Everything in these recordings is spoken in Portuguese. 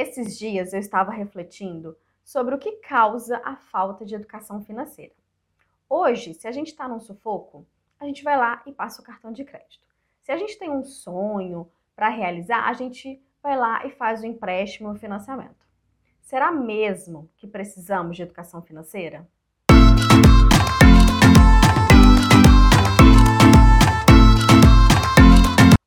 Esses dias eu estava refletindo sobre o que causa a falta de educação financeira. Hoje, se a gente está num sufoco, a gente vai lá e passa o cartão de crédito. Se a gente tem um sonho para realizar, a gente vai lá e faz o empréstimo, o financiamento. Será mesmo que precisamos de educação financeira?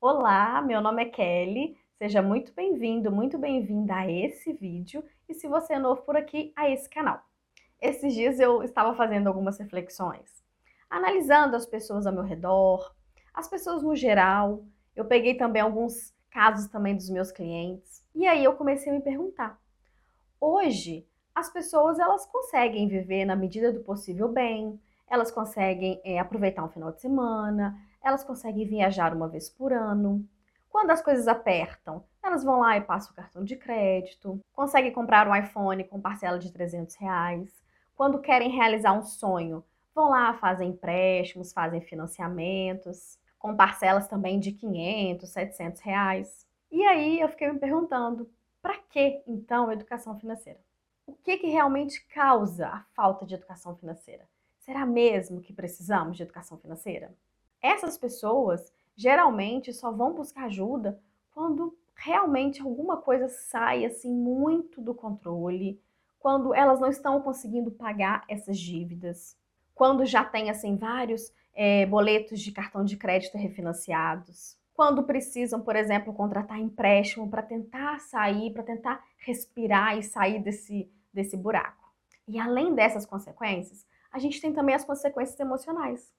Olá, meu nome é Kelly. Seja muito bem-vindo, muito bem-vinda a esse vídeo e se você é novo por aqui, a esse canal. Esses dias eu estava fazendo algumas reflexões, analisando as pessoas ao meu redor, as pessoas no geral. Eu peguei também alguns casos também dos meus clientes e aí eu comecei a me perguntar: hoje as pessoas elas conseguem viver na medida do possível bem, elas conseguem é, aproveitar um final de semana, elas conseguem viajar uma vez por ano, quando as coisas apertam, elas vão lá e passam o cartão de crédito, conseguem comprar um iPhone com parcela de 300 reais. Quando querem realizar um sonho, vão lá, fazem empréstimos, fazem financiamentos, com parcelas também de 500, 700 reais. E aí eu fiquei me perguntando, para que então educação financeira? O que, que realmente causa a falta de educação financeira? Será mesmo que precisamos de educação financeira? Essas pessoas geralmente só vão buscar ajuda quando realmente alguma coisa sai assim muito do controle, quando elas não estão conseguindo pagar essas dívidas, quando já tem assim vários é, boletos de cartão de crédito refinanciados, quando precisam, por exemplo, contratar empréstimo para tentar sair, para tentar respirar e sair desse, desse buraco. E além dessas consequências, a gente tem também as consequências emocionais.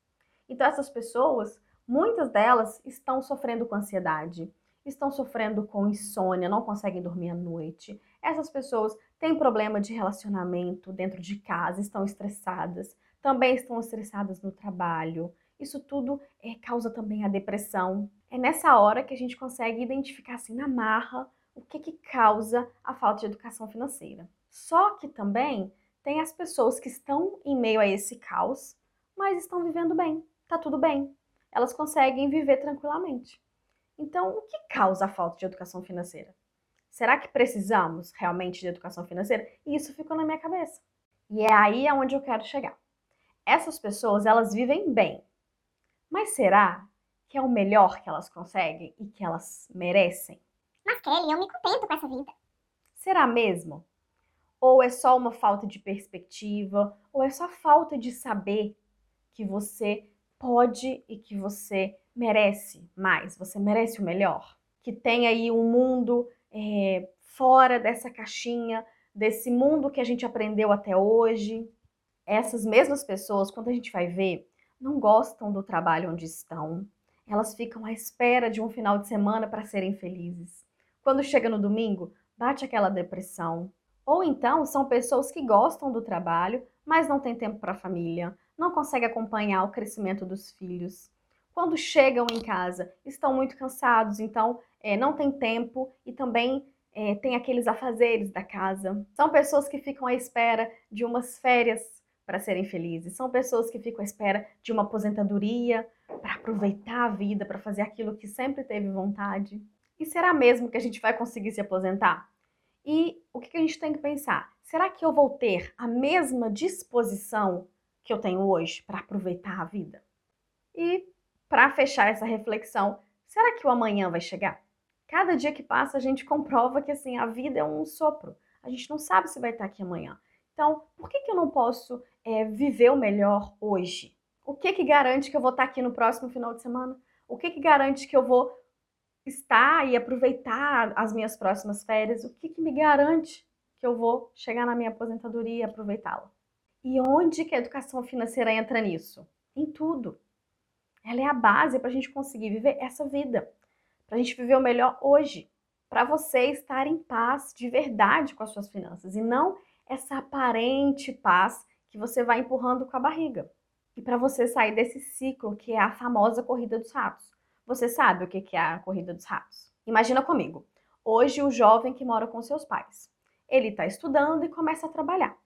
Então essas pessoas Muitas delas estão sofrendo com ansiedade, estão sofrendo com insônia, não conseguem dormir à noite. Essas pessoas têm problema de relacionamento dentro de casa, estão estressadas, também estão estressadas no trabalho. Isso tudo é, causa também a depressão. É nessa hora que a gente consegue identificar assim na marra o que, que causa a falta de educação financeira. Só que também tem as pessoas que estão em meio a esse caos, mas estão vivendo bem, tá tudo bem elas conseguem viver tranquilamente. Então, o que causa a falta de educação financeira? Será que precisamos realmente de educação financeira? E isso ficou na minha cabeça. E é aí aonde eu quero chegar. Essas pessoas, elas vivem bem. Mas será que é o melhor que elas conseguem e que elas merecem? Mas Kelly, eu me contento com essa vida. Será mesmo? Ou é só uma falta de perspectiva? Ou é só falta de saber que você pode e que você merece mais, você merece o melhor. Que tem aí um mundo é, fora dessa caixinha, desse mundo que a gente aprendeu até hoje. Essas mesmas pessoas, quando a gente vai ver, não gostam do trabalho onde estão. Elas ficam à espera de um final de semana para serem felizes. Quando chega no domingo, bate aquela depressão. Ou então são pessoas que gostam do trabalho, mas não têm tempo para a família, não consegue acompanhar o crescimento dos filhos. Quando chegam em casa, estão muito cansados, então é, não tem tempo e também é, tem aqueles afazeres da casa. São pessoas que ficam à espera de umas férias para serem felizes. São pessoas que ficam à espera de uma aposentadoria para aproveitar a vida, para fazer aquilo que sempre teve vontade. E será mesmo que a gente vai conseguir se aposentar? E o que a gente tem que pensar? Será que eu vou ter a mesma disposição que eu tenho hoje para aproveitar a vida? E para fechar essa reflexão, será que o amanhã vai chegar? Cada dia que passa a gente comprova que assim a vida é um sopro. A gente não sabe se vai estar aqui amanhã. Então, por que, que eu não posso é, viver o melhor hoje? O que que garante que eu vou estar aqui no próximo final de semana? O que que garante que eu vou estar e aproveitar as minhas próximas férias? O que que me garante que eu vou chegar na minha aposentadoria e aproveitá-la? E onde que a educação financeira entra nisso? Em tudo. Ela é a base para a gente conseguir viver essa vida, para a gente viver o melhor hoje, para você estar em paz de verdade com as suas finanças e não essa aparente paz que você vai empurrando com a barriga. E para você sair desse ciclo que é a famosa corrida dos ratos. Você sabe o que é a corrida dos ratos? Imagina comigo. Hoje o jovem que mora com seus pais. Ele está estudando e começa a trabalhar.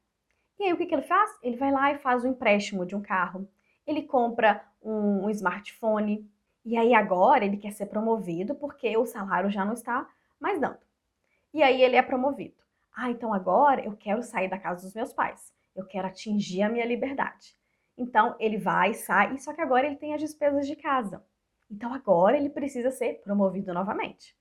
E aí o que, que ele faz? Ele vai lá e faz o um empréstimo de um carro. Ele compra um, um smartphone. E aí agora ele quer ser promovido porque o salário já não está mais dando. E aí ele é promovido. Ah, então agora eu quero sair da casa dos meus pais. Eu quero atingir a minha liberdade. Então ele vai, sai, só que agora ele tem as despesas de casa. Então agora ele precisa ser promovido novamente.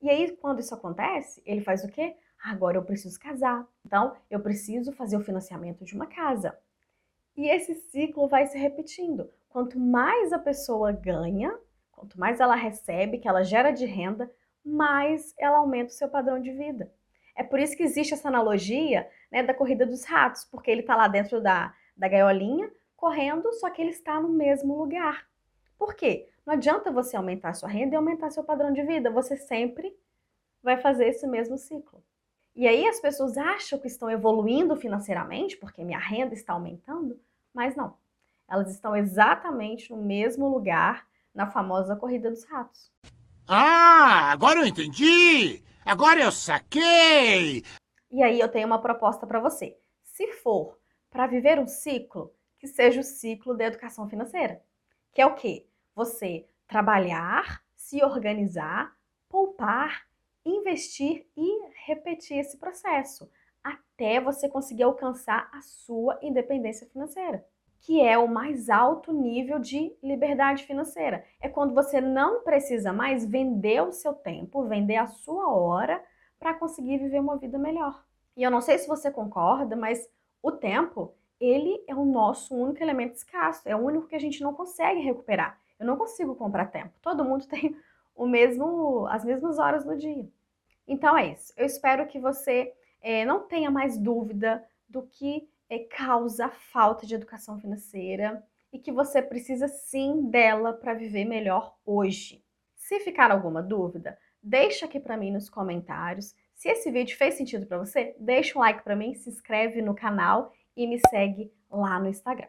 E aí, quando isso acontece, ele faz o quê? Agora eu preciso casar. Então, eu preciso fazer o financiamento de uma casa. E esse ciclo vai se repetindo. Quanto mais a pessoa ganha, quanto mais ela recebe, que ela gera de renda, mais ela aumenta o seu padrão de vida. É por isso que existe essa analogia né, da corrida dos ratos, porque ele está lá dentro da, da gaiolinha, correndo, só que ele está no mesmo lugar. Por quê? Não adianta você aumentar sua renda e aumentar seu padrão de vida, você sempre vai fazer esse mesmo ciclo. E aí as pessoas acham que estão evoluindo financeiramente porque minha renda está aumentando, mas não. Elas estão exatamente no mesmo lugar na famosa corrida dos ratos. Ah, agora eu entendi! Agora eu saquei! E aí eu tenho uma proposta para você. Se for para viver um ciclo, que seja o ciclo da educação financeira. Que é o quê? Você trabalhar, se organizar, poupar, investir e repetir esse processo até você conseguir alcançar a sua independência financeira, que é o mais alto nível de liberdade financeira. É quando você não precisa mais vender o seu tempo, vender a sua hora para conseguir viver uma vida melhor. E eu não sei se você concorda, mas o tempo, ele é o nosso único elemento escasso, é o único que a gente não consegue recuperar. Eu não consigo comprar tempo. Todo mundo tem o mesmo, as mesmas horas no dia. Então é isso. Eu espero que você é, não tenha mais dúvida do que é, causa a falta de educação financeira e que você precisa sim dela para viver melhor hoje. Se ficar alguma dúvida, deixa aqui para mim nos comentários. Se esse vídeo fez sentido para você, deixa um like para mim, se inscreve no canal e me segue lá no Instagram.